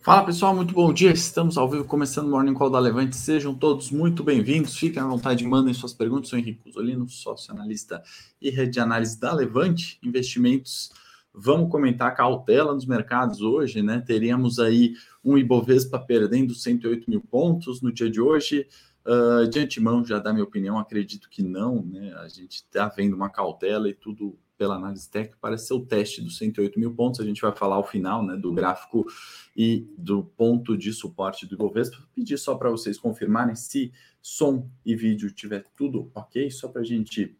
Fala pessoal, muito bom dia. Estamos ao vivo começando o Morning Call da Levante. Sejam todos muito bem-vindos. Fiquem à vontade, mandem suas perguntas. Sou Henrique Cusolino, sócio analista e rede de análise da Levante Investimentos. Vamos comentar cautela nos mercados hoje, né? Teríamos aí um Ibovespa perdendo 108 mil pontos no dia de hoje. Uh, de antemão, já dá minha opinião, acredito que não, né? A gente está vendo uma cautela e tudo pela análise parece ser o teste dos 108 mil pontos. A gente vai falar ao final né, do gráfico e do ponto de suporte do Ibovespa. Pedir só para vocês confirmarem se som e vídeo tiver tudo ok, só para a gente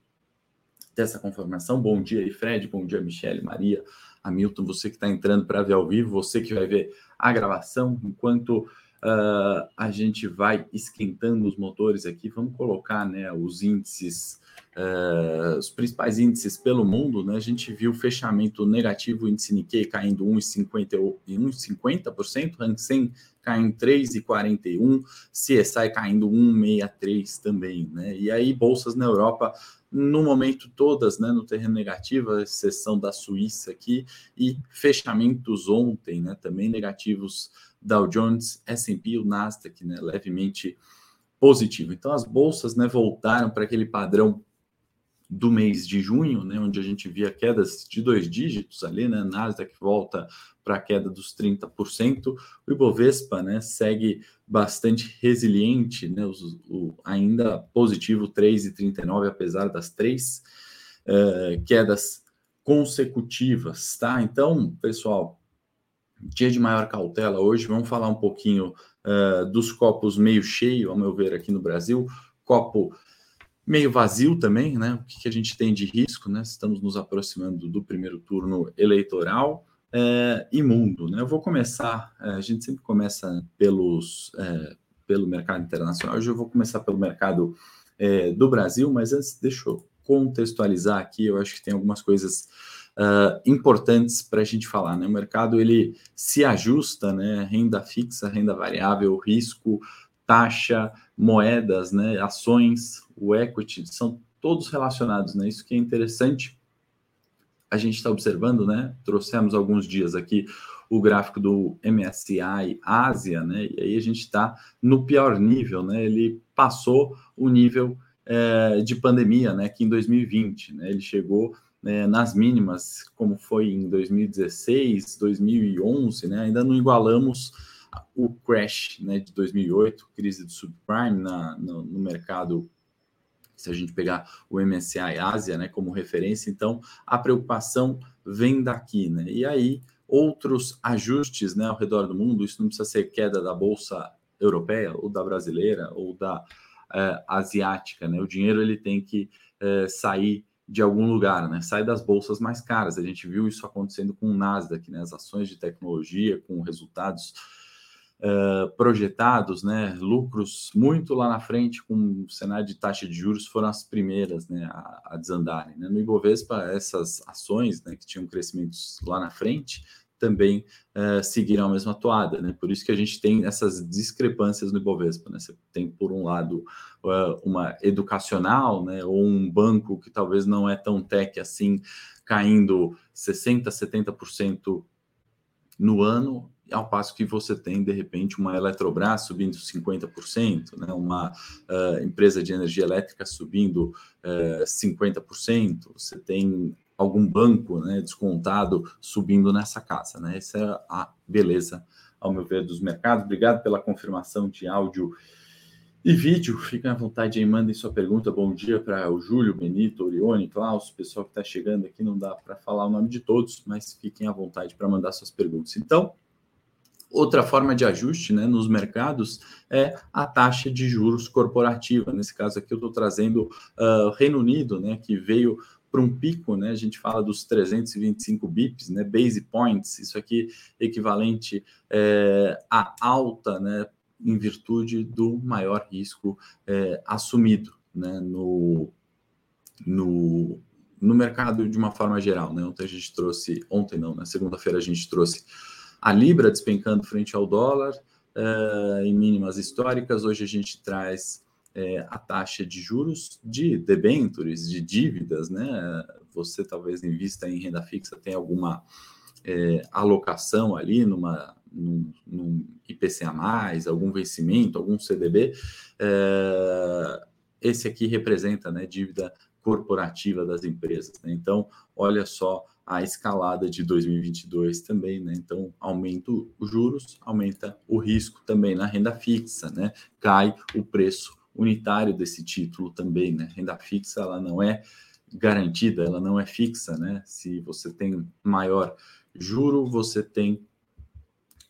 ter essa confirmação. Bom dia aí, Fred. Bom dia, Michele, Maria, Hamilton. Você que está entrando para ver ao vivo, você que vai ver a gravação, enquanto uh, a gente vai esquentando os motores aqui, vamos colocar né, os índices uh, os principais índices pelo mundo, né, a gente viu fechamento negativo, o índice Nikkei caindo 1,50%, Hang Seng caindo 3,41%, CSI caindo 1,63% também. Né, e aí, bolsas na Europa, no momento todas né, no terreno negativo, a exceção da Suíça aqui, e fechamentos ontem né, também negativos, Dow Jones, S&P, o Nasdaq, né, levemente positivo. Então as bolsas né, voltaram para aquele padrão do mês de junho, né, onde a gente via quedas de dois dígitos ali, né, Nasdaq volta para a queda dos 30%, o Ibovespa, né, segue bastante resiliente, né, o, o ainda positivo 3,39, apesar das três uh, quedas consecutivas, tá? Então, pessoal, dia de maior cautela hoje, vamos falar um pouquinho uh, dos copos meio cheio, ao meu ver, aqui no Brasil, copo meio vazio também, né? O que, que, a gente tem de risco, né? Estamos nos aproximando do primeiro turno eleitoral é, e mundo, né? Eu vou começar, é, a gente sempre começa pelos, pelo mercado internacional, hoje eu vou começar pelo mercado do Brasil, mas antes deixa eu contextualizar aqui, eu acho que tem algumas coisas uh, importantes para a gente falar, né? O mercado, ele se ajusta, né? Renda fixa, renda variável, risco, taxa, moedas, né, ações, o equity, são todos relacionados, né? Isso que é interessante. A gente está observando, né? Trouxemos alguns dias aqui o gráfico do MSCI Ásia, né? E aí a gente está no pior nível, né? Ele passou o nível é, de pandemia, né? Que em 2020, né? Ele chegou né, nas mínimas, como foi em 2016, 2011, né? Ainda não igualamos o crash né, de 2008, crise do subprime na, no, no mercado se a gente pegar o MSCI Ásia né, como referência, então a preocupação vem daqui, né? E aí outros ajustes né, ao redor do mundo, isso não precisa ser queda da bolsa europeia ou da brasileira ou da é, asiática, né? O dinheiro ele tem que é, sair de algum lugar, né? Sai das bolsas mais caras. A gente viu isso acontecendo com o Nasdaq, né? As ações de tecnologia com resultados uh, projetados, né, lucros muito lá na frente, com o cenário de taxa de juros, foram as primeiras né, a, a desandarem. Né? No Ibovespa, essas ações né, que tinham crescimentos lá na frente também uh, a mesma toada, né? Por isso que a gente tem essas discrepâncias no Ibovespa, né? Você tem, por um lado, uh, uma educacional, né? Ou um banco que talvez não é tão tech assim, caindo 60%, 70% no ano, ao passo que você tem, de repente, uma Eletrobras subindo 50%, né? uma uh, empresa de energia elétrica subindo uh, eh, 50%, você tem algum banco né, descontado subindo nessa casa. Né? Essa é a beleza, ao meu ver, dos mercados. Obrigado pela confirmação de áudio e vídeo. Fiquem à vontade aí, mandem sua pergunta. Bom dia para o Júlio, Benito, Orione, Klaus, pessoal que está chegando aqui. Não dá para falar o nome de todos, mas fiquem à vontade para mandar suas perguntas. Então, Outra forma de ajuste né, nos mercados é a taxa de juros corporativa. Nesse caso aqui, eu estou trazendo uh, Reino Unido, né, que veio para um pico, né? A gente fala dos 325 bips, né? Base points, isso aqui equivalente é, a alta, né? Em virtude do maior risco é, assumido, né? No, no, no mercado de uma forma geral, né? Ontem a gente trouxe, ontem não, na segunda-feira a gente trouxe a Libra despencando frente ao dólar uh, em mínimas históricas. Hoje a gente traz uh, a taxa de juros de debentures, de dívidas, né? Você talvez invista em renda fixa, tem alguma uh, alocação ali numa, num, num IPCA, algum vencimento, algum CDB, é, esse aqui representa né, dívida corporativa das empresas. Né? Então, olha só a escalada de 2022 também, né? Então, aumenta os juros, aumenta o risco também na renda fixa, né? Cai o preço unitário desse título também, né? Renda fixa, ela não é garantida, ela não é fixa, né? Se você tem maior juro, você tem,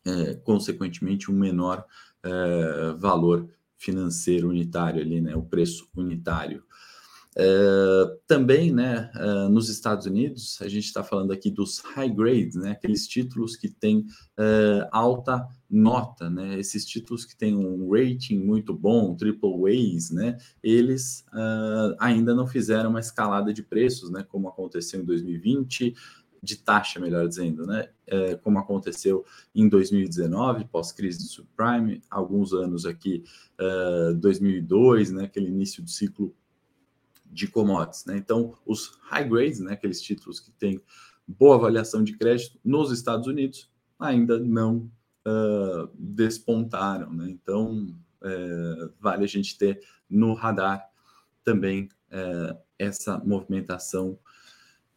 é, consequentemente, um menor é, valor financeiro unitário ali, né? O preço unitário. Uh, também, né, uh, nos Estados Unidos, a gente está falando aqui dos high grades, né, aqueles títulos que têm uh, alta nota, né, esses títulos que têm um rating muito bom, triple A's, né, eles ainda não fizeram uma escalada de preços, né, como aconteceu em 2020, de taxa, melhor dizendo, né? Como aconteceu em 2019, pós-crise do subprime, alguns anos aqui, uh, 2002, né? Aquele início do ciclo de commodities. Né? Então, os high grades, né, aqueles títulos que têm boa avaliação de crédito nos Estados Unidos, ainda não uh, despontaram. Né? Então, é, vale a gente ter no radar também é, essa movimentação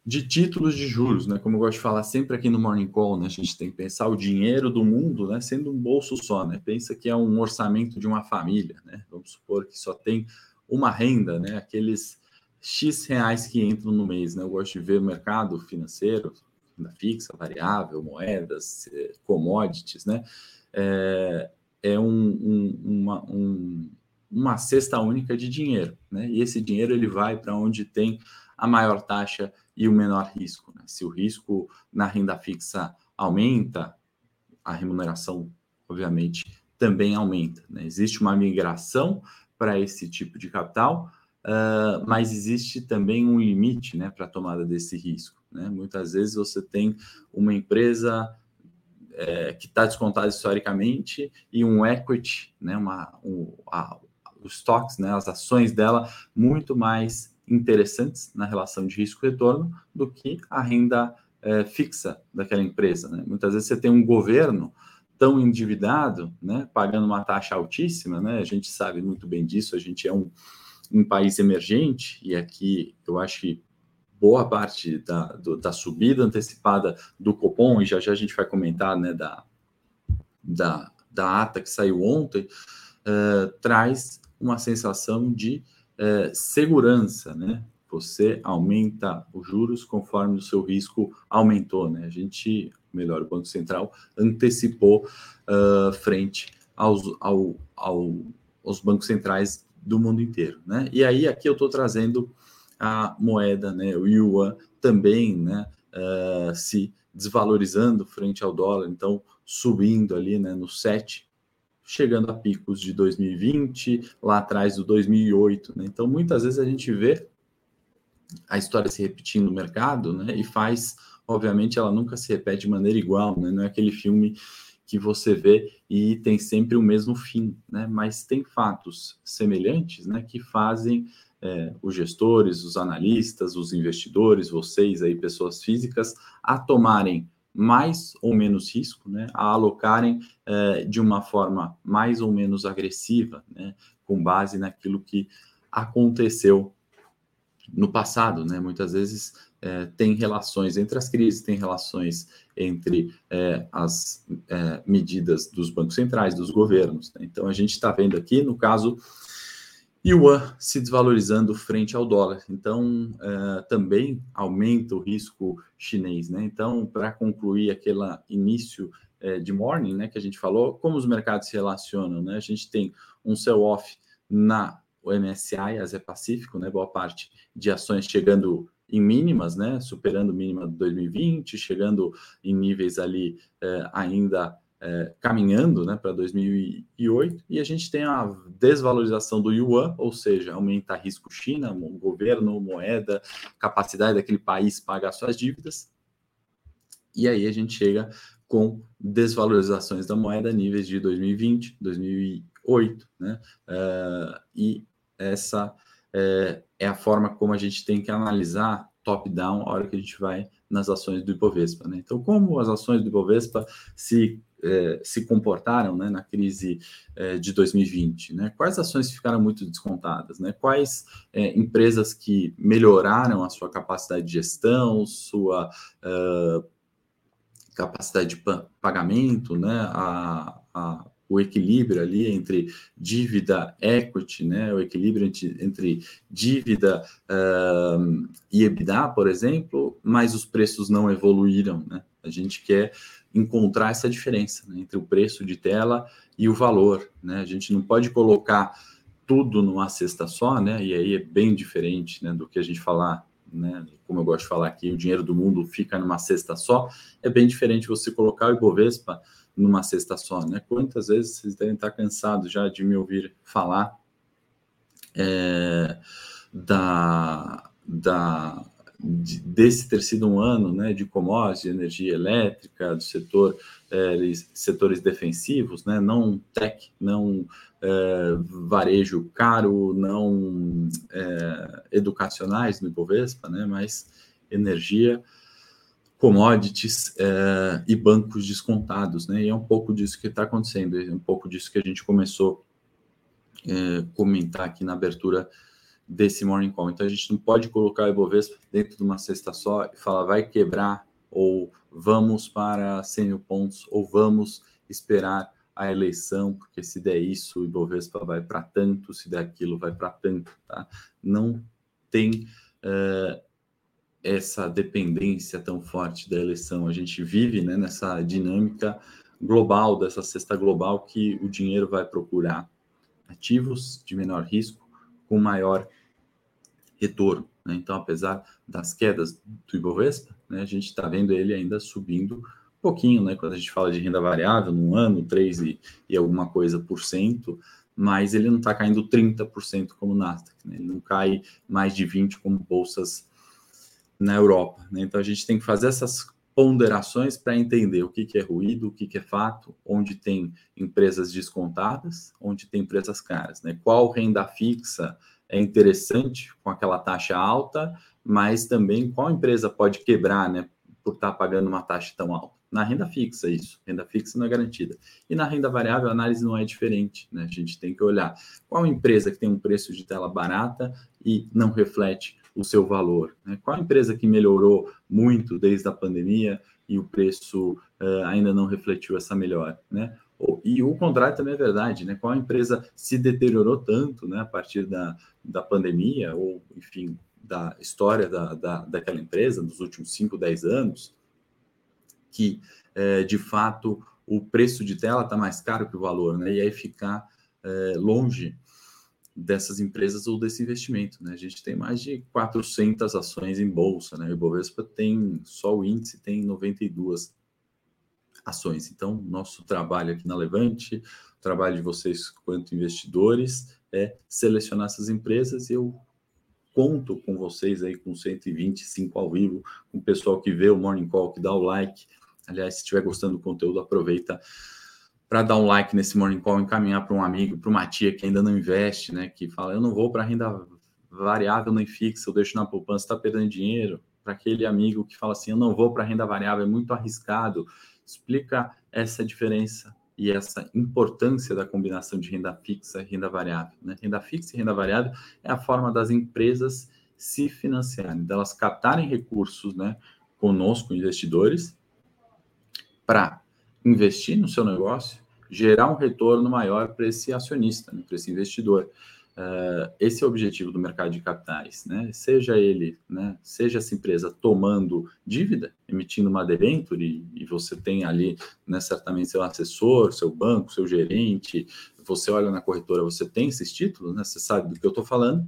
de títulos de juros, né? Como eu gosto de falar sempre aqui no Morning Call, né? A gente tem que pensar o dinheiro do mundo, né? Sendo um bolso só, né? Pensa que é um orçamento de uma família, né? Vamos supor que só tem uma renda, né? Aqueles X reais que entram no mês, né? Eu gosto de ver o mercado financeiro, renda fixa, variável, moedas, eh, commodities, né? É, é um, um, uma, um, uma cesta única de dinheiro, né? E esse dinheiro ele vai para onde tem a maior taxa e o menor risco. Né? Se o risco na renda fixa aumenta, a remuneração, obviamente, também aumenta. Né? Existe uma migração para esse tipo de capital, uh, mas existe também um limite né, para a tomada desse risco. Né? Muitas vezes você tem uma empresa é, que está descontada historicamente e um equity, né, uma, um, a, os stocks, né, as ações dela muito mais interessantes na relação de risco-retorno do que a renda é, fixa daquela empresa. Né? Muitas vezes você tem um governo tão endividado, né, pagando uma taxa altíssima, né? A gente sabe muito bem disso. A gente é um, um país emergente, e aqui eu acho que boa parte da, do, da subida antecipada do Copom, e já já a gente vai comentar né, da, da, da ata que saiu ontem, uh, traz uma sensação de uh, segurança, né? Você aumenta os juros conforme o seu risco aumentou, né? A gente, melhor, o Banco Central antecipou uh, frente aos, ao, ao, aos bancos centrais do mundo inteiro, né? E aí aqui eu estou trazendo a moeda, né, o yuan também, né, uh, se desvalorizando frente ao dólar, então subindo ali, né, no 7, chegando a picos de 2020, lá atrás do 2008, né? Então muitas vezes a gente vê a história se repetindo no mercado, né, e faz, obviamente, ela nunca se repete de maneira igual, né? Não é aquele filme que você vê e tem sempre o mesmo fim, né? Mas tem fatos semelhantes, né, que fazem é, os gestores, os analistas, os investidores, vocês aí, pessoas físicas, a tomarem mais ou menos risco, né, a alocarem é, de uma forma mais ou menos agressiva, né, com base naquilo que aconteceu no passado, né? Muitas vezes é, tem relações entre as crises, tem relações entre é, as é, medidas dos bancos centrais, dos governos. Né? Então a gente está vendo aqui, no caso, Yuan se desvalorizando frente ao dólar. Então é, também aumenta o risco chinês. Né? Então, para concluir aquele início é, de morning, né, que a gente falou, como os mercados se relacionam, né? A gente tem um sell-off na o MSCI, Asia Pacífico, né, boa parte de ações chegando em mínimas, né, superando mínima de 2020, chegando em níveis ali é, ainda é, caminhando né, para 2008, e a gente tem a desvalorização do yuan, ou seja, aumenta risco China, governo, moeda, capacidade daquele país pagar suas dívidas, e aí a gente chega com desvalorizações da moeda níveis de 2020, 2008, né, uh, e essa é, é a forma como a gente tem que analisar top-down a hora que a gente vai nas ações do Ibovespa. Né? Então, como as ações do Ibovespa se é, se comportaram né, na crise é, de 2020? Né? Quais ações ficaram muito descontadas? Né? Quais é, empresas que melhoraram a sua capacidade de gestão, sua uh, capacidade de pagamento, né? a, a o equilíbrio ali entre dívida equity, né, o equilíbrio entre, dívida uh, e EBITDA, por exemplo, mas os preços não evoluíram, né? A gente quer encontrar essa diferença né, entre o preço de tela e o valor, né? A gente não pode colocar tudo numa cesta só, né? E aí é bem diferente, né, do que a gente falar né, como eu gosto de falar aqui, o dinheiro do mundo fica numa cesta só, é bem diferente você colocar o Ibovespa numa cesta só, né? Quantas vezes vocês devem estar cansados já de me ouvir falar é, da, da, de, desse ter sido um ano né, de commodities, de energia elétrica, do setor, é, setores defensivos, né, não tech, não é, varejo caro, não é, educacionais no Ibovespa, né, mas energia commodities e bancos descontados, né? E é um pouco disso que está acontecendo, é um pouco disso que a gente começou a comentar aqui na abertura desse morning call. Então a gente não pode colocar o Ibovespa dentro de uma cesta só e falar vai quebrar ou vamos para 100 mil pontos ou vamos esperar a eleição, porque se der isso, o Ibovespa vai para tanto, se der aquilo, vai para tanto, tá? Não tem uh, essa dependência tão forte da eleição. A gente vive né, nessa dinâmica global, dessa cesta global, que o dinheiro vai procurar ativos de menor risco com maior retorno. Né? Então, apesar das quedas do Ibovespa, né, a gente está vendo ele ainda subindo um pouquinho, né? Quando a gente fala de renda variável, num ano, 3 e, e alguma coisa por cento, mas ele não está caindo 30% como o Nasdaq, né? ele não cai mais de 20% como bolsas na Europa. Né? Então a gente tem que fazer essas ponderações para entender o que, que é ruído, o que, que é fato, onde tem empresas descontadas, onde tem empresas caras. Né? Qual renda fixa é interessante com aquela taxa alta, mas também qual empresa pode quebrar né, por estar tá pagando uma taxa tão alta. Na renda fixa, isso. Renda fixa não é garantida. E na renda variável, a análise não é diferente. Né? A gente tem que olhar qual empresa que tem um preço de tela barata e não reflete o seu valor. Né? Qual a empresa que melhorou muito desde a pandemia e o preço uh, ainda não refletiu essa melhora? Né? E o contrário também é verdade, né? Qual empresa se deteriorou tanto né, a partir da, da pandemia, ou, enfim, da história da, da, daquela empresa nos últimos 5, 10 anos, que, é, de fato, o preço de tela está mais caro que o valor, né? E aí ficar é, longe dessas empresas ou desse investimento. Né? A gente tem mais de 400 ações em bolsa, né? O Ibovespa tem, só o índice tem 92 ações. Então, nosso trabalho aqui na Levante, o trabalho de vocês quanto investidores, é selecionar essas empresas e eu conto com vocês aí com 125 ao vivo, com o pessoal que vê o Morning Call, que dá o like. Aliás, se estiver gostando do conteúdo, aproveita para dar um like nesse morning call, encaminhar para um amigo, para uma tia que ainda não investe, né? Que fala, eu não vou para renda variável nem fixa, eu deixo na poupança, está perdendo dinheiro. Para aquele amigo que fala assim, eu não vou para renda variável, é muito arriscado. Explica essa diferença e essa importância da combinação de renda fixa e renda variável. Né? Renda fixa e renda variável é a forma das empresas se financiarem, delas captarem recursos né, conosco, investidores, para investir no seu negócio gerar um retorno maior para esse acionista, né, para esse investidor. Uh, esse é o objetivo do mercado de capitais, né? Seja ele, né? Seja essa empresa tomando dívida, emitindo uma debenture, e, e você tem ali, né, certamente seu assessor, seu banco, seu gerente, você olha na corretora, você tem esses títulos, né? Você sabe do que eu estou falando.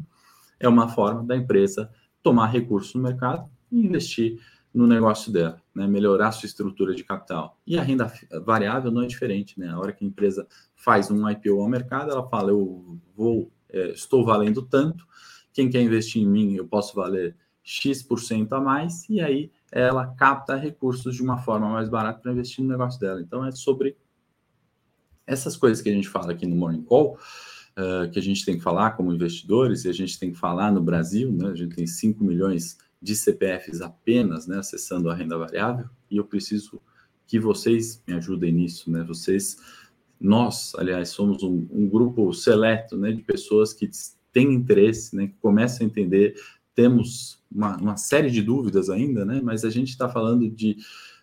É uma forma da empresa tomar recursos no mercado e investir no negócio dela, né? melhorar sua estrutura de capital. E a renda variável não é diferente, né? A hora que a empresa faz um IPO ao mercado, ela fala: eu vou, é, estou valendo tanto, quem quer investir em mim, eu posso valer X% a mais, e aí ela capta recursos de uma forma mais barata para investir no negócio dela. Então é sobre essas coisas que a gente fala aqui no Morning Call. Uh, que a gente tem que falar como investidores, e a gente tem que falar no Brasil, né? A gente tem 5 milhões de CPFs apenas, né, acessando a renda variável, e eu preciso que vocês me ajudem nisso, né? Vocês, nós, aliás, somos um, um grupo seleto, né, de pessoas que têm interesse, né, que começam a entender. Temos uma, uma série de dúvidas ainda, né? Mas a gente está falando de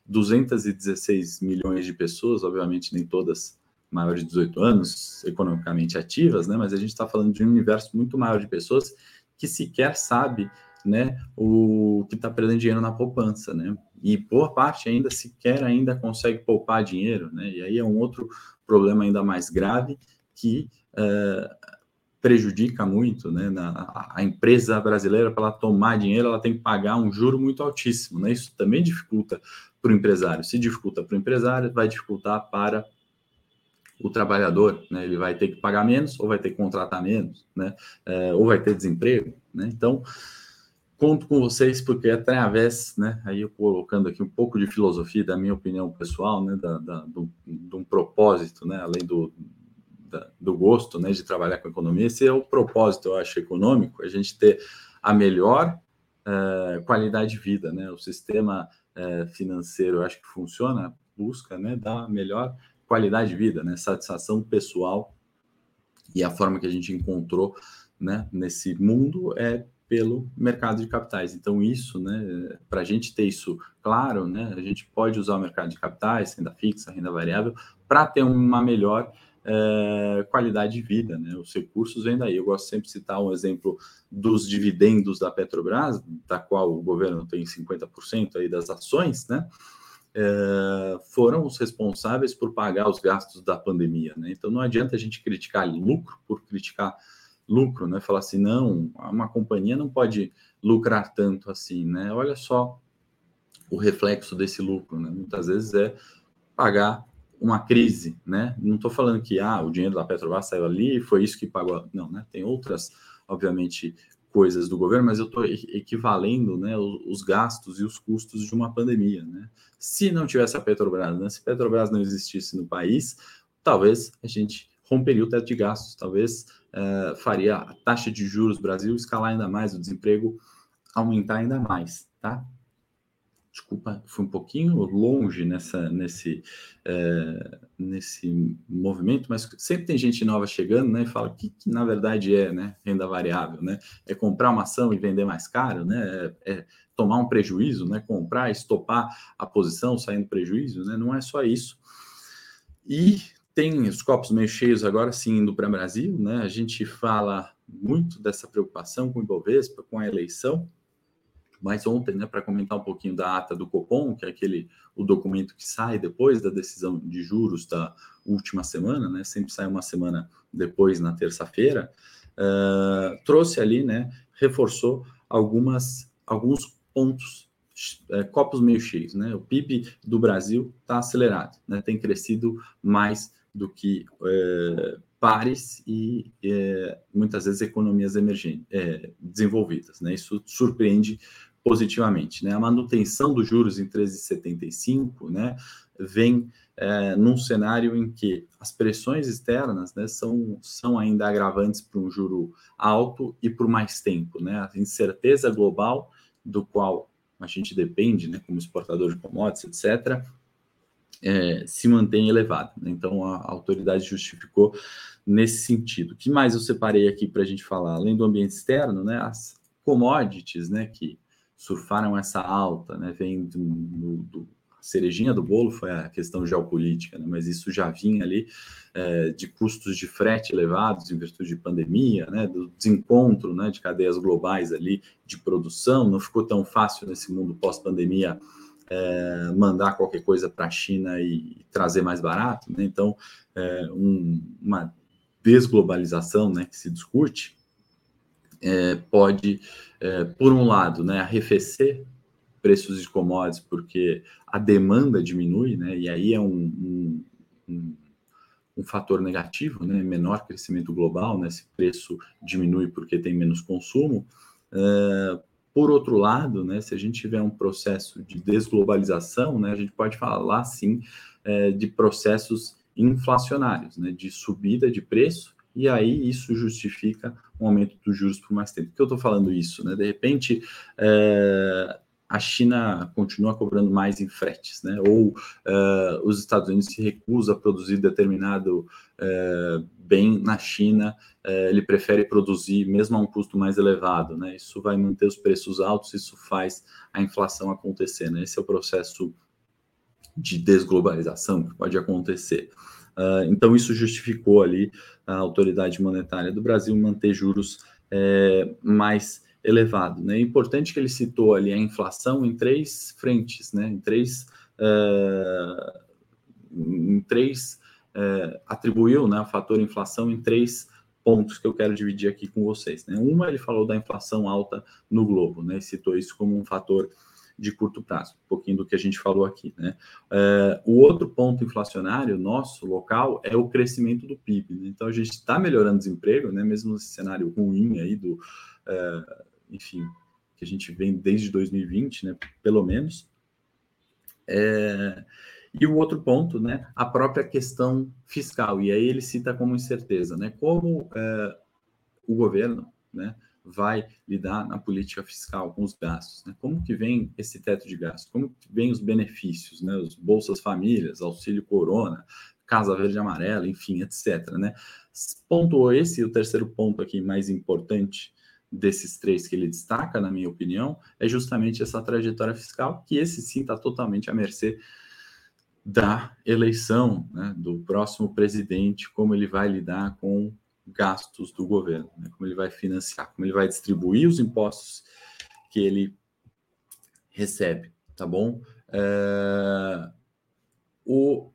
216 milhões de pessoas, obviamente nem todas maiores de 18 anos, economicamente ativas, né? Mas a gente está falando de um universo muito maior de pessoas que sequer sabe, né, o que está perdendo dinheiro na poupança, né? E boa parte ainda sequer ainda consegue poupar dinheiro, né? E aí é um outro problema ainda mais grave que uh, prejudica muito, né? Na, a empresa brasileira para ela tomar dinheiro, ela tem que pagar um juro muito altíssimo, né? Isso também dificulta para o empresário. Se dificulta para o empresário, vai dificultar para o trabalhador, né? Ele vai ter que pagar menos ou vai ter que contratar menos, né? É, ou vai ter desemprego, né? Então, conto com vocês porque através, né? Aí eu colocando aqui um pouco de filosofia da minha opinião pessoal, né? Da, da do, de um propósito, né? Além do, da, do gosto, né? De trabalhar com economia, esse é o propósito, eu acho, econômico, a gente ter a melhor é, qualidade de vida, né? O sistema é, financeiro, eu acho que funciona, busca, né? Dar melhor qualidade de vida, né? Satisfação pessoal e a forma que a gente encontrou, né? Nesse mundo é pelo mercado de capitais. Então isso, né? Para a gente ter isso claro, né? A gente pode usar o mercado de capitais, renda fixa, renda variável, para ter uma melhor é, qualidade de vida, né? Os recursos vêm daí. Eu gosto sempre de citar um exemplo dos dividendos da Petrobras, da qual o governo tem 50% aí das ações, né? é, foram os responsáveis por pagar os gastos da pandemia. Né? Então não adianta a gente criticar lucro por criticar lucro, né? Falar assim, não, uma companhia não pode lucrar tanto assim, né? Olha só o reflexo desse lucro, né? Muitas vezes é pagar uma crise, né? Não estou falando que ah, o dinheiro da Petrobras saiu ali e foi isso que pagou. Não, né? Tem outras, obviamente, coisas do governo, mas eu estou equivalendo né, os gastos e os custos de uma pandemia. Né? Se não tivesse a Petrobras, né, se a Petrobras não existisse no país, talvez a gente romperia o teto de gastos, talvez uh, faria a taxa de juros Brasil escalar ainda mais, o desemprego aumentar ainda mais. Tá? desculpa, fui um pouquinho longe nessa, nesse, é, nesse movimento, mas sempre tem gente nova chegando, né, e fala que, que, na verdade é, né, renda variável, né, é comprar uma ação e vender mais caro, né, é, é tomar um prejuízo, né, comprar, estopar a posição, saindo prejuízo, né, não é só isso. E tem os copos meio cheios agora sim indo para o Brasil, né, a gente fala muito dessa preocupação com o Ibovespa, com a eleição, mas ontem, né, para comentar um pouquinho da ata do Copom, que é aquele o documento que sai depois da decisão de juros da última semana, né, sempre sai uma semana depois na terça-feira, uh, trouxe ali, né, reforçou algumas alguns pontos é, copos meio cheios, né? O PIB do Brasil está acelerado, né? Tem crescido mais do que é, pares e é, muitas vezes economias emergentes, é, desenvolvidas, né? Isso surpreende positivamente. Né? A manutenção dos juros em 13,75 né, vem é, num cenário em que as pressões externas né, são, são ainda agravantes para um juro alto e por mais tempo. Né? A incerteza global, do qual a gente depende, né, como exportador de commodities, etc., é, se mantém elevada. Né? Então, a, a autoridade justificou nesse sentido. O que mais eu separei aqui para a gente falar? Além do ambiente externo, né, as commodities, né, que surfaram essa alta, né? Vem do, do, a cerejinha do bolo foi a questão geopolítica, né? mas isso já vinha ali é, de custos de frete elevados em virtude de pandemia, né? do desencontro né? de cadeias globais ali de produção. Não ficou tão fácil nesse mundo pós-pandemia é, mandar qualquer coisa para a China e trazer mais barato. Né? Então, é, um, uma desglobalização né, que se discute é, pode, é, por um lado, né, arrefecer preços de commodities porque a demanda diminui, né, e aí é um, um, um, um fator negativo, né, menor crescimento global, né, esse preço diminui porque tem menos consumo. É, por outro lado, né, se a gente tiver um processo de desglobalização, né, a gente pode falar sim é, de processos inflacionários, né, de subida de preço e aí isso justifica um aumento dos juros por mais tempo. Por que eu estou falando isso? Né? De repente, é, a China continua cobrando mais em fretes, né? Ou uh, os Estados Unidos se recusa a produzir determinado uh, bem na China, uh, ele prefere produzir mesmo a um custo mais elevado, né? Isso vai manter os preços altos, isso faz a inflação acontecer, né? Esse é o processo de desglobalização que pode acontecer. então, isso justificou ali a autoridade monetária do Brasil manter juros mais elevado. Né? É importante que ele citou ali a inflação em três frentes, né? em três, uh, em três uh, atribuiu né, o fator inflação em três pontos que eu quero dividir aqui com vocês. Né? Uma, ele falou da inflação alta no globo, né? citou isso como um fator de curto prazo, um pouquinho do que a gente falou aqui. Né? Uh, o outro ponto inflacionário nosso, local, é o crescimento do PIB. Né? Então, a gente está melhorando desemprego, né? mesmo nesse cenário ruim aí do, uh, enfim, que a gente vem desde 2020, né, pelo menos. É, e o outro ponto, né, a própria questão fiscal, e aí ele cita como incerteza, né, como é, o governo, né, vai lidar na política fiscal com os gastos, né, como que vem esse teto de gastos, como que vem os benefícios, né, os bolsas famílias, auxílio corona, casa verde e amarela, enfim, etc, né. Ponto esse, o terceiro ponto aqui mais importante, desses três que ele destaca, na minha opinião, é justamente essa trajetória fiscal, que esse sim está totalmente à mercê da eleição né, do próximo presidente, como ele vai lidar com gastos do governo, né, como ele vai financiar, como ele vai distribuir os impostos que ele recebe, tá bom? É, o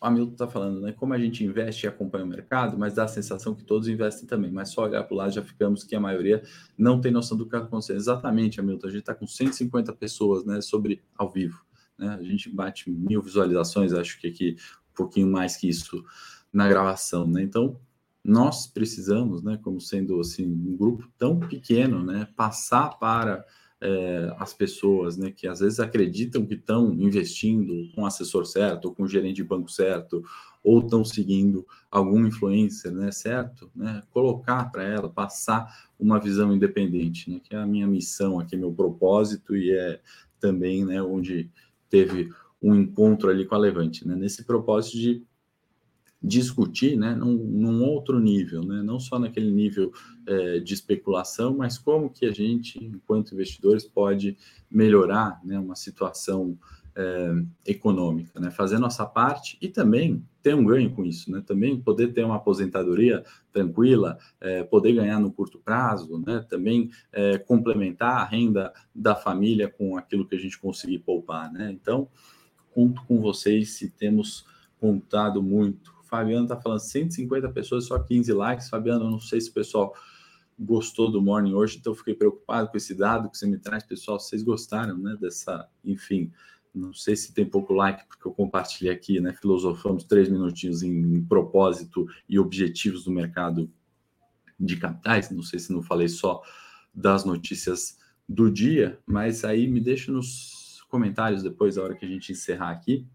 o Hamilton está falando, né? Como a gente investe e acompanha o mercado, mas dá a sensação que todos investem também. Mas só olhar para o lado já ficamos que a maioria não tem noção do que está acontecendo. Exatamente, Hamilton. A gente está com 150 pessoas né, sobre ao vivo. Né? A gente bate mil visualizações, acho que aqui um pouquinho mais que isso na gravação. Né? Então, nós precisamos, né, como sendo assim, um grupo tão pequeno, né, passar para é, as pessoas, né, que às vezes acreditam que estão investindo com o assessor certo, ou com o gerente de banco certo, ou estão seguindo algum influencer, né, certo? Né, colocar para ela, passar uma visão independente, né, que é a minha missão aqui, meu propósito, e é também, né, onde teve um encontro ali com a Levante, né, nesse propósito de discutir né, num, num, outro nível, né, não só naquele nível é, de especulação, mas como que a gente, enquanto investidores, pode melhorar né, uma situação é, econômica, né, fazer nossa parte e também ter um ganho com isso, né, também poder ter uma aposentadoria tranquila, é, poder ganhar no curto prazo, né, também é, complementar a renda da família com aquilo que a gente conseguir poupar. Né, então, conto com vocês se temos contado muito Fabiano tá falando 150 pessoas, só 15 likes. Fabiano, eu não sei se o pessoal gostou do morning hoje, então fiquei preocupado com esse dado que você me traz, pessoal. Vocês gostaram, né? Dessa, enfim, não sei se tem pouco like, porque eu compartilhei aqui, né? Filosofamos três minutinhos em propósito e objetivos do mercado de capitais. Não sei se não falei só das notícias do dia, mas aí me deixa nos comentários depois, da hora que a gente encerrar aqui,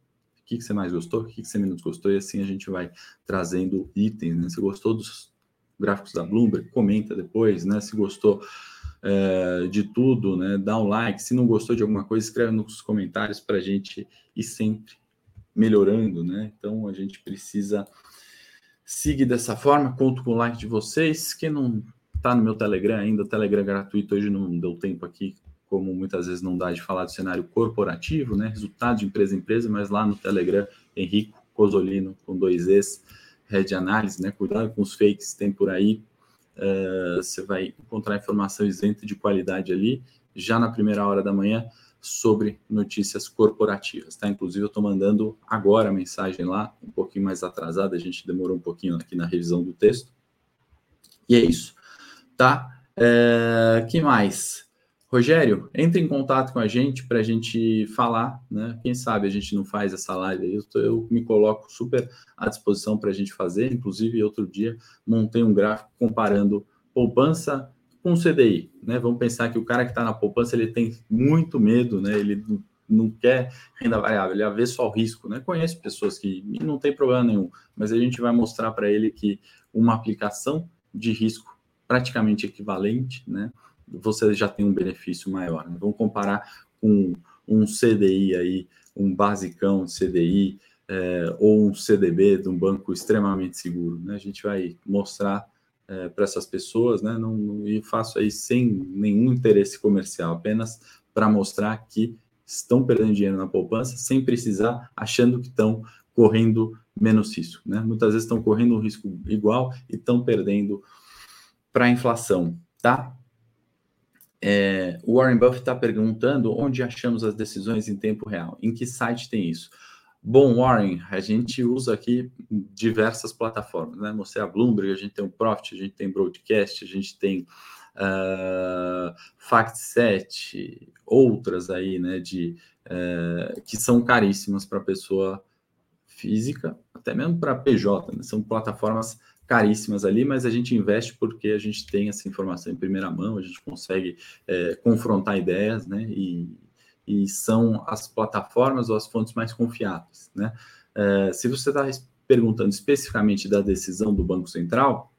o que, você mais gostou, o que, que você menos gostou, e assim a gente vai trazendo itens, né? Se gostou dos gráficos da Bloomberg, comenta depois, né? Se gostou é, de tudo, né? Dá um like. Se não gostou de alguma coisa, escreve nos comentários para a gente ir sempre melhorando, né? Então a gente precisa seguir dessa forma. Conto com o like de vocês. Quem não está no meu Telegram ainda, Telegram é gratuito, hoje não deu tempo aqui como muitas vezes não dá de falar do cenário corporativo, né? Resultado de empresa a empresa, mas lá no Telegram, Henrico Cosolino, com dois Es, Red Análise, né? Cuidado com os fakes que tem por aí. Uh, você vai encontrar informação isenta de qualidade ali, já na primeira hora da manhã, sobre notícias corporativas, tá? Inclusive, eu estou mandando agora a mensagem lá, um pouquinho mais atrasada, a gente demorou um pouquinho aqui na revisão do texto. E é isso, tá? É, que mais? Rogério, entre em contato com a gente para a gente falar, né? Quem sabe a gente não faz essa live. Eu, eu me coloco super à disposição para a gente fazer. Inclusive, outro dia montei um gráfico comparando poupança com CDI, né? Vamos pensar que o cara que está na poupança ele tem muito medo, né? Ele não quer renda variável, ele vê só o risco, né? Conheço pessoas que não tem problema nenhum, mas a gente vai mostrar para ele que uma aplicação de risco praticamente equivalente, né? Você já tem um benefício maior. Né? Vamos comparar com um CDI aí, um basicão CDI é, ou um CDB de um banco extremamente seguro. Né? A gente vai mostrar é, para essas pessoas, né? Não, não, e faço aí sem nenhum interesse comercial, apenas para mostrar que estão perdendo dinheiro na poupança sem precisar, achando que estão correndo menos risco. Né? Muitas vezes estão correndo um risco igual e estão perdendo para a inflação. Tá? É, o Warren Buffett está perguntando onde achamos as decisões em tempo real. Em que site tem isso? Bom, Warren, a gente usa aqui diversas plataformas, né? Você é a Bloomberg, a gente tem o Profit, a gente tem Broadcast, a gente tem uh, FactSet, outras aí, né? De uh, que são caríssimas para pessoa física, até mesmo para PJ, né? São plataformas caríssimas ali, mas a gente investe porque a gente tem essa informação em primeira mão, a gente consegue é, confrontar ideias, né? E, e são as plataformas ou as fontes mais confiáveis. Né? É, se você está perguntando especificamente da decisão do Banco Central,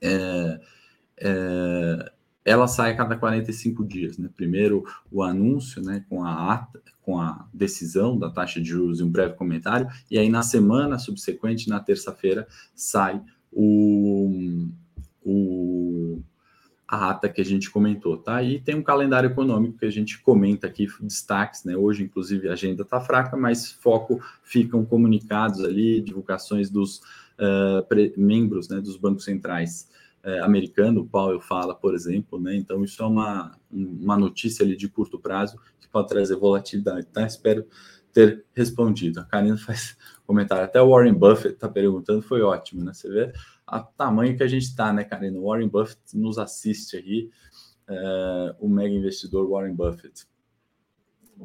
é, é, ela sai a cada 45 dias. Né? Primeiro o anúncio né, com, a ata, com a decisão da taxa de juros e um breve comentário, e aí na semana subsequente, na terça-feira, sai o, o a ata que a gente comentou, tá? E tem um calendário econômico que a gente comenta aqui, destaques, né? Hoje, inclusive, a agenda está fraca, mas foco ficam comunicados ali, divulgações dos uh, membros né, dos bancos centrais uh, americanos, o Powell fala, por exemplo, né? Então, isso é uma, uma notícia ali de curto prazo que pode trazer volatilidade, tá? Espero ter respondido. A Karina faz comentário, até o Warren Buffett está perguntando, foi ótimo, né? Você vê a tamanho que a gente está, né, Karina? O Warren Buffett nos assiste aqui, é, o mega investidor Warren Buffett.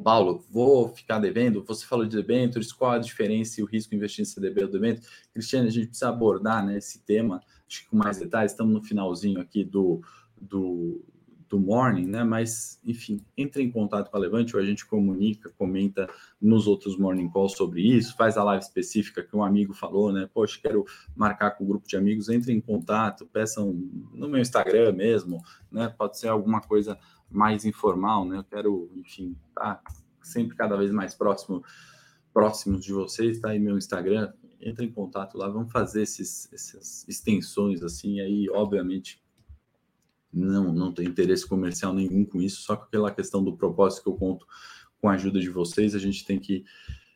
Paulo, vou ficar devendo? Você falou de debêntures, qual a diferença e o risco investir em CDB ou debênture? Cristiane, a gente precisa abordar né, esse tema, acho que com mais detalhes, estamos no finalzinho aqui do, do, do morning, né? Mas, enfim, entre em contato com a Levante ou a gente comunica, comenta nos outros morning calls sobre isso, faz a live específica que um amigo falou, né? Poxa, quero marcar com o grupo de amigos, entre em contato, peçam no meu Instagram mesmo, né? Pode ser alguma coisa mais informal, né? Eu quero, enfim, tá sempre cada vez mais próximo próximos de vocês, tá aí meu Instagram, entra em contato lá, vamos fazer esses, essas extensões assim, aí obviamente não, não tem interesse comercial nenhum com isso, só com aquela questão do propósito que eu conto com a ajuda de vocês, a gente tem que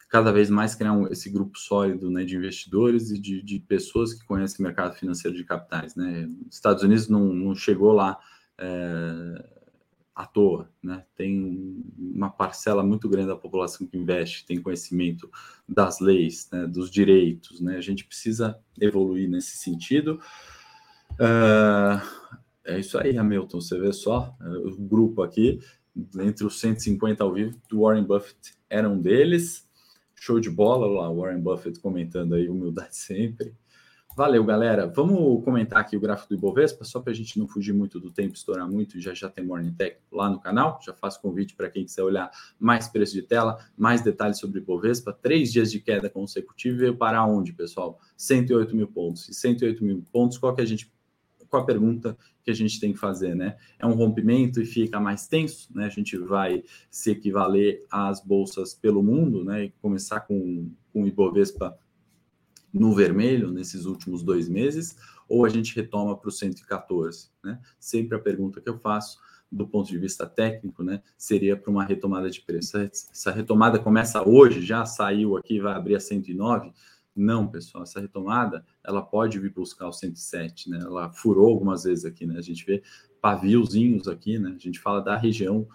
cada vez mais criar um, esse grupo sólido né, de investidores e de, de, pessoas que conhecem o mercado financeiro de capitais. Né? Estados Unidos não, não chegou lá é, à toa, né? tem uma parcela muito grande da população que investe, tem conhecimento das leis, né, dos direitos. Né? A gente precisa evoluir nesse sentido. Uh, é isso aí, Hamilton. Você vê só é, o grupo aqui, entre os 150 ao vivo, do Warren Buffett era um deles. Show de bola lá, Warren Buffett comentando aí, humildade sempre. Valeu, galera. Vamos comentar aqui o gráfico do Ibovespa, só para a gente não fugir muito do tempo, estourar muito, já já tem Morning Tech lá no canal. Já faço convite para quem quiser olhar mais preço de tela, mais detalhes sobre o Ibovespa. Três dias de queda consecutiva veio para onde, pessoal? 108 mil pontos. E 108 mil pontos, qual que a gente qual a pergunta que a gente tem que fazer, né? É um rompimento e fica mais tenso, né? A gente vai se equivaler às bolsas pelo mundo, né? E começar com, com o Ibovespa no vermelho nesses últimos dois meses, ou a gente retoma para o 114, né? Sempre a pergunta que eu faço do ponto de vista técnico, né, seria para uma retomada de preço. Essa retomada começa hoje, já saiu aqui, vai abrir a 109, não, pessoal, essa retomada ela pode vir buscar o 107, né? Ela furou algumas vezes aqui, né? A gente vê paviozinhos aqui, né? A gente fala da região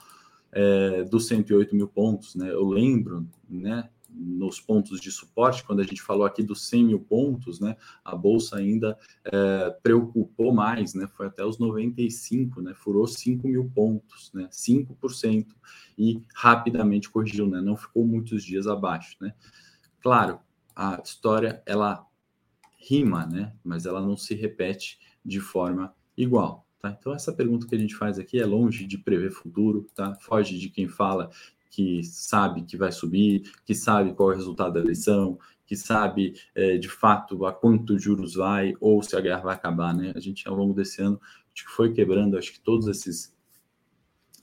é, dos 108 mil pontos, né? Eu lembro, né? Nos pontos de suporte, quando a gente falou aqui dos 100 mil pontos, né? A bolsa ainda é, preocupou mais, né? Foi até os 95, né? Furou 5 mil pontos, né? 5% e rapidamente corrigiu, né? Não ficou muitos dias abaixo, né? Claro, a história ela rima, né? Mas ela não se repete de forma igual. Tá? Então essa pergunta que a gente faz aqui é longe de prever futuro, tá? Foge de quem fala que sabe que vai subir, que sabe qual é o resultado da eleição, que sabe é, de fato a quanto juros vai ou se a guerra vai acabar, né? A gente ao longo desse ano foi quebrando, acho que todos esses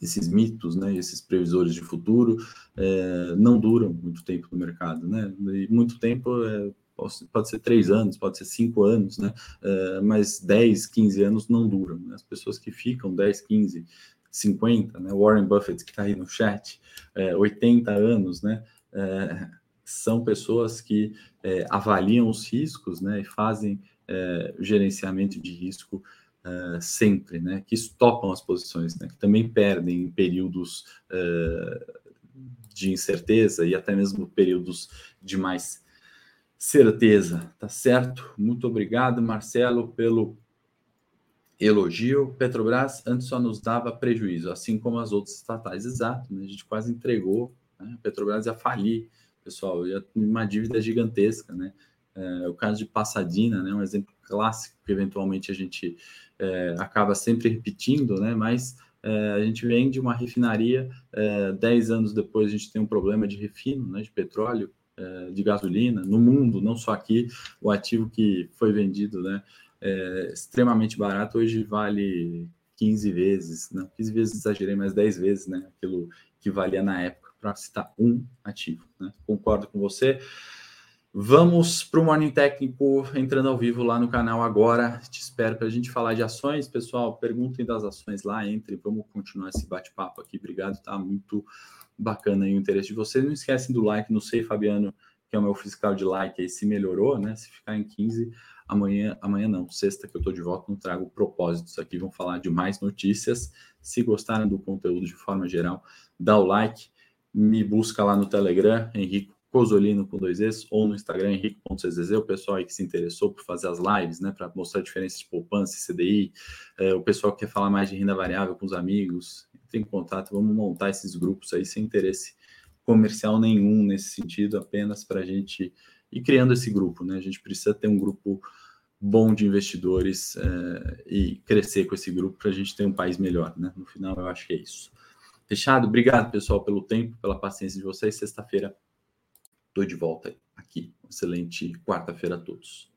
esses mitos, né, esses previsores de futuro é, não duram muito tempo no mercado, né? E muito tempo é, pode ser três anos, pode ser cinco anos, né? É, mas 10, 15 anos não duram. Né? As pessoas que ficam 10, 15, 50, né? Warren Buffett, que está aí no chat, é, 80 anos, né? É, são pessoas que é, avaliam os riscos né? e fazem é, gerenciamento de risco Uh, sempre, né, que estopam as posições, né, que também perdem em períodos uh, de incerteza e até mesmo períodos de mais certeza, tá certo? Muito obrigado, Marcelo, pelo elogio. Petrobras antes só nos dava prejuízo, assim como as outras estatais, exato, né? a gente quase entregou, né? Petrobras ia falir, pessoal, ia uma dívida gigantesca, né? É, o caso de Passadina, né, um exemplo clássico que eventualmente a gente é, acaba sempre repetindo, né, mas é, a gente vem de uma refinaria, é, dez anos depois a gente tem um problema de refino, né, de petróleo, é, de gasolina, no mundo, não só aqui, o ativo que foi vendido né, é, extremamente barato, hoje vale 15 vezes, não, 15 vezes exagerei, mas 10 vezes né, aquilo que valia na época, para citar um ativo. Né? Concordo com você. Vamos para o Morning Técnico entrando ao vivo lá no canal agora. Te espero para a gente falar de ações. Pessoal, perguntem das ações lá, entre. Vamos continuar esse bate-papo aqui. Obrigado, tá muito bacana aí o interesse de vocês. Não esquecem do like, não sei, Fabiano, que é o meu fiscal de like aí, se melhorou, né? Se ficar em 15, amanhã, amanhã não, sexta que eu estou de volta, não trago propósitos aqui. Vamos falar de mais notícias. Se gostaram do conteúdo de forma geral, dá o like, me busca lá no Telegram, Henrique Cosolino com dois Es, ou no Instagram, henrique.czz, o pessoal aí que se interessou por fazer as lives, né, para mostrar a diferença de poupança e CDI, é, o pessoal que quer falar mais de renda variável com os amigos, tem contato, vamos montar esses grupos aí sem interesse comercial nenhum nesse sentido, apenas para a gente ir criando esse grupo, né, a gente precisa ter um grupo bom de investidores é, e crescer com esse grupo para a gente ter um país melhor, né, no final eu acho que é isso. Fechado? Obrigado, pessoal, pelo tempo, pela paciência de vocês. Sexta-feira Estou de volta aqui. Excelente quarta-feira a todos.